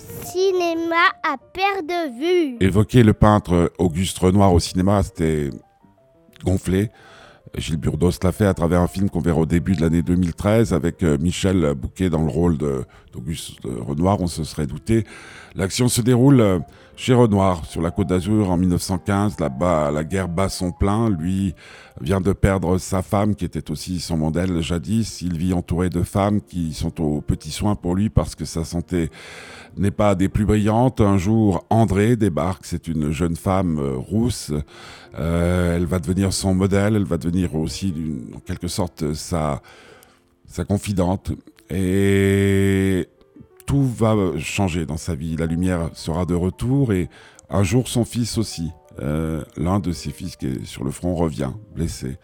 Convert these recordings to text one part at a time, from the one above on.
cinéma à perte de vue. Évoquer le peintre Auguste Renoir au cinéma, c'était gonflé. Gilles Burdos l'a fait à travers un film qu'on verra au début de l'année 2013 avec euh, Michel Bouquet dans le rôle d'Auguste Renoir, on se serait douté. L'action se déroule euh, chez Renoir, sur la côte d'Azur en 1915. Là-bas, la guerre bat son plein. Lui vient de perdre sa femme qui était aussi son modèle jadis. Il vit entouré de femmes qui sont aux petits soins pour lui parce que sa santé n'est pas des plus brillantes. Un jour, André débarque. C'est une jeune femme euh, rousse. elle va devenir son modèle. Elle va devenir aussi, en quelque sorte, sa, sa confidente. Et va changer dans sa vie. La lumière sera de retour et un jour son fils aussi. Euh, l'un de ses fils qui est sur le front revient, blessé,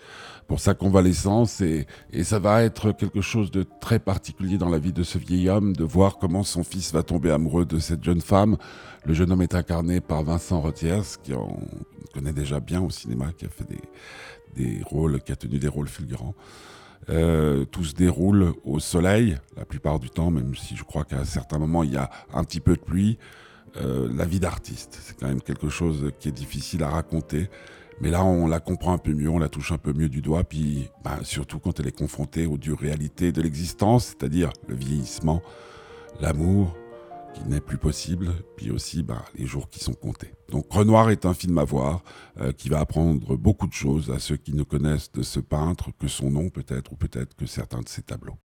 pour sa convalescence. Et, et, ça va être quelque chose de très particulier dans la vie de ce vieil homme, de voir comment son fils va tomber amoureux de cette jeune femme. Le jeune homme est incarné par Vincent Retiers, qui on connaît déjà bien au cinéma, qui a fait des, des rôles, qui a tenu des rôles fulgurants. Euh, tout se déroule au soleil, la plupart du temps, même si je crois qu'à certains moments il y a un petit peu de pluie. Euh, la vie d'artiste, c'est quand même quelque chose qui est difficile à raconter. Mais là, on la comprend un peu mieux, on la touche un peu mieux du doigt, puis bah, surtout quand elle est confrontée aux dures réalités de l'existence, c'est-à-dire le vieillissement, l'amour, qui n'est plus possible, puis aussi bah, les jours qui sont comptés. Donc Renoir est un film à voir euh, qui va apprendre beaucoup de choses à ceux qui ne connaissent de ce peintre que son nom peut-être ou peut-être que certains de ses tableaux.